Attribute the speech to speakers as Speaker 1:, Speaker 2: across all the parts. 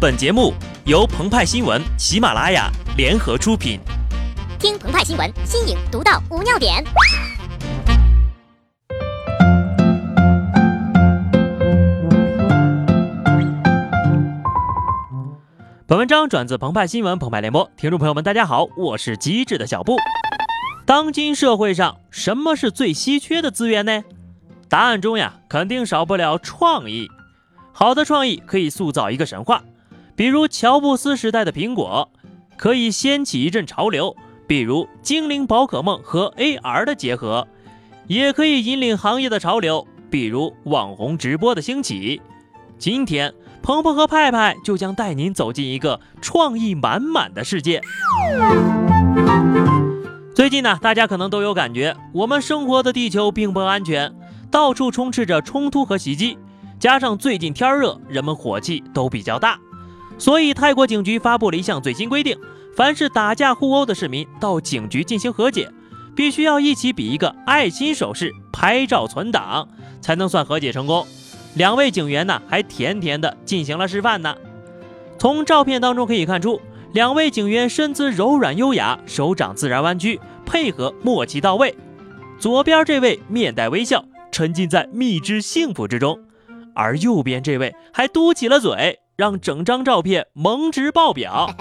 Speaker 1: 本节目由澎湃新闻、喜马拉雅联合出品。
Speaker 2: 听澎湃新闻，新颖独到，无尿点。
Speaker 1: 本文章转自澎湃新闻澎湃联播，听众朋友们，大家好，我是机智的小布。当今社会上，什么是最稀缺的资源呢？答案中呀，肯定少不了创意。好的创意可以塑造一个神话。比如乔布斯时代的苹果，可以掀起一阵潮流；比如精灵宝可梦和 AR 的结合，也可以引领行业的潮流；比如网红直播的兴起。今天，鹏鹏和派派就将带您走进一个创意满满的世界。最近呢，大家可能都有感觉，我们生活的地球并不安全，到处充斥着冲突和袭击，加上最近天热，人们火气都比较大。所以，泰国警局发布了一项最新规定：凡是打架互殴的市民到警局进行和解，必须要一起比一个爱心手势，拍照存档，才能算和解成功。两位警员呢，还甜甜的进行了示范呢。从照片当中可以看出，两位警员身姿柔软优雅，手掌自然弯曲，配合默契到位。左边这位面带微笑，沉浸在蜜汁幸福之中，而右边这位还嘟起了嘴。让整张照片萌值爆表。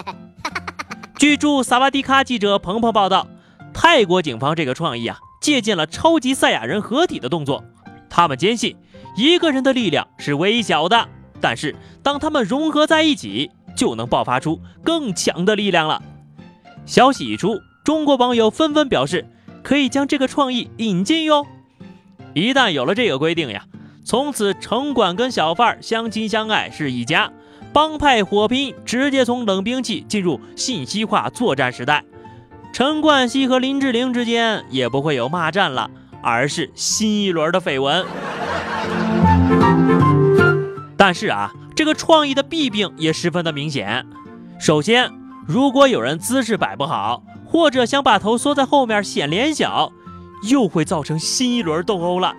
Speaker 1: 据驻萨瓦迪卡记者鹏鹏报道，泰国警方这个创意啊，借鉴了超级赛亚人合体的动作。他们坚信，一个人的力量是微小的，但是当他们融合在一起，就能爆发出更强的力量了。消息一出，中国网友纷纷表示，可以将这个创意引进哟。一旦有了这个规定呀，从此城管跟小贩相亲相爱是一家。帮派火拼直接从冷兵器进入信息化作战时代，陈冠希和林志玲之间也不会有骂战了，而是新一轮的绯闻。但是啊，这个创意的弊病也十分的明显。首先，如果有人姿势摆不好，或者想把头缩在后面显脸小，又会造成新一轮斗殴了。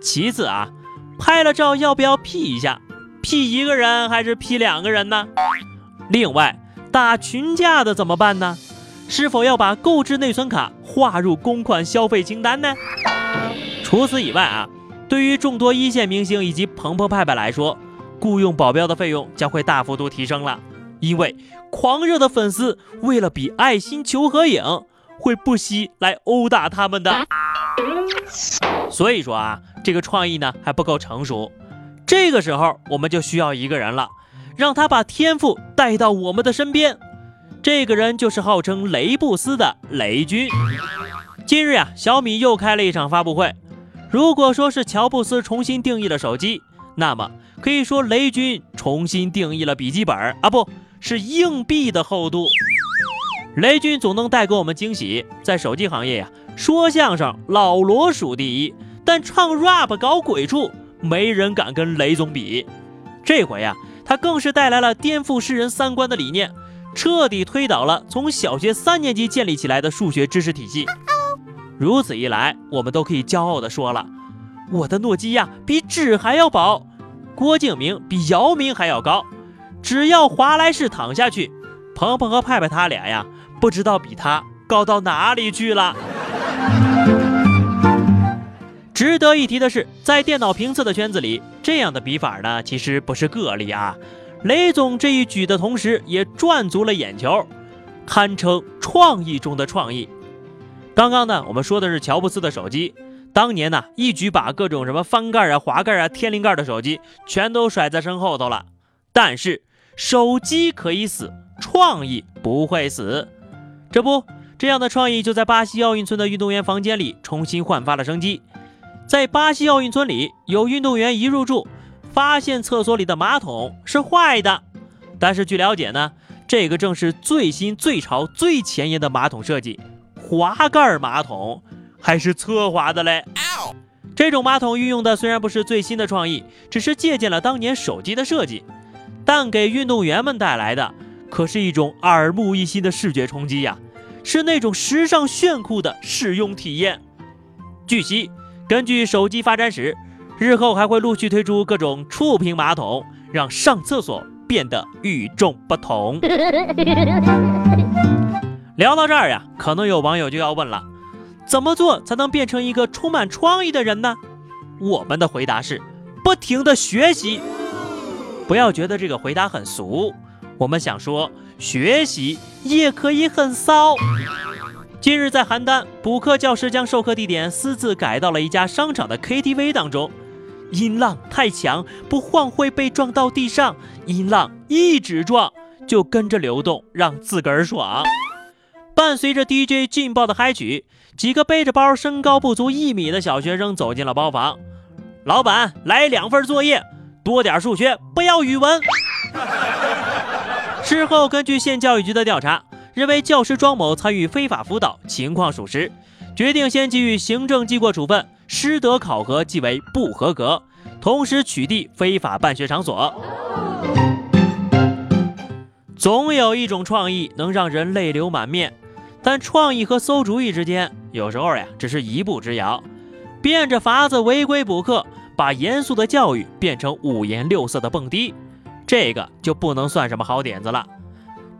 Speaker 1: 其次啊，拍了照要不要 P 一下？P 一个人还是 P 两个人呢？另外，打群架的怎么办呢？是否要把购置内存卡划入公款消费清单呢？除此以外啊，对于众多一线明星以及鹏鹏派派来说，雇佣保镖的费用将会大幅度提升了，因为狂热的粉丝为了比爱心求合影，会不惜来殴打他们的。所以说啊，这个创意呢还不够成熟。这个时候，我们就需要一个人了，让他把天赋带到我们的身边。这个人就是号称雷布斯的雷军。今日呀，小米又开了一场发布会。如果说是乔布斯重新定义了手机，那么可以说雷军重新定义了笔记本啊，不是硬币的厚度。雷军总能带给我们惊喜，在手机行业呀，说相声老罗数第一，但唱 rap 搞鬼畜。没人敢跟雷总比，这回呀，他更是带来了颠覆世人三观的理念，彻底推倒了从小学三年级建立起来的数学知识体系。如此一来，我们都可以骄傲地说了：我的诺基亚比纸还要薄，郭敬明比姚明还要高。只要华莱士躺下去，鹏鹏和派派他俩呀，不知道比他高到哪里去了。值得一提的是，在电脑评测的圈子里，这样的比法呢，其实不是个例啊。雷总这一举的同时，也赚足了眼球，堪称创意中的创意。刚刚呢，我们说的是乔布斯的手机，当年呢，一举把各种什么翻盖啊、滑盖啊、天灵盖的手机全都甩在身后头了。但是，手机可以死，创意不会死。这不，这样的创意就在巴西奥运村的运动员房间里重新焕发了生机。在巴西奥运村里，有运动员一入住，发现厕所里的马桶是坏的。但是据了解呢，这个正是最新、最潮、最前沿的马桶设计——滑盖马桶，还是侧滑的嘞。这种马桶运用的虽然不是最新的创意，只是借鉴了当年手机的设计，但给运动员们带来的可是一种耳目一新的视觉冲击呀，是那种时尚炫酷的使用体验。据悉。根据手机发展史，日后还会陆续推出各种触屏马桶，让上厕所变得与众不同。聊到这儿呀，可能有网友就要问了：怎么做才能变成一个充满创意的人呢？我们的回答是：不停的学习。不要觉得这个回答很俗，我们想说，学习也可以很骚。近日在邯郸，补课教师将授课地点私自改到了一家商场的 KTV 当中，音浪太强，不晃会被撞到地上，音浪一直撞就跟着流动，让自个儿爽。伴随着 DJ 劲爆的嗨曲，几个背着包、身高不足一米的小学生走进了包房。老板，来两份作业，多点数学，不要语文。事后根据县教育局的调查。认为教师庄某参与非法辅导，情况属实，决定先给予行政记过处分，师德考核记为不合格，同时取缔非法办学场所。总有一种创意能让人泪流满面，但创意和馊主意之间，有时候呀，只是一步之遥。变着法子违规补课，把严肃的教育变成五颜六色的蹦迪，这个就不能算什么好点子了。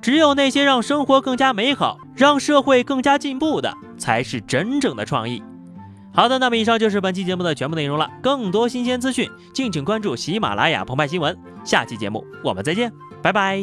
Speaker 1: 只有那些让生活更加美好、让社会更加进步的，才是真正的创意。好的，那么以上就是本期节目的全部内容了。更多新鲜资讯，敬请关注喜马拉雅澎湃新闻。下期节目我们再见，拜拜。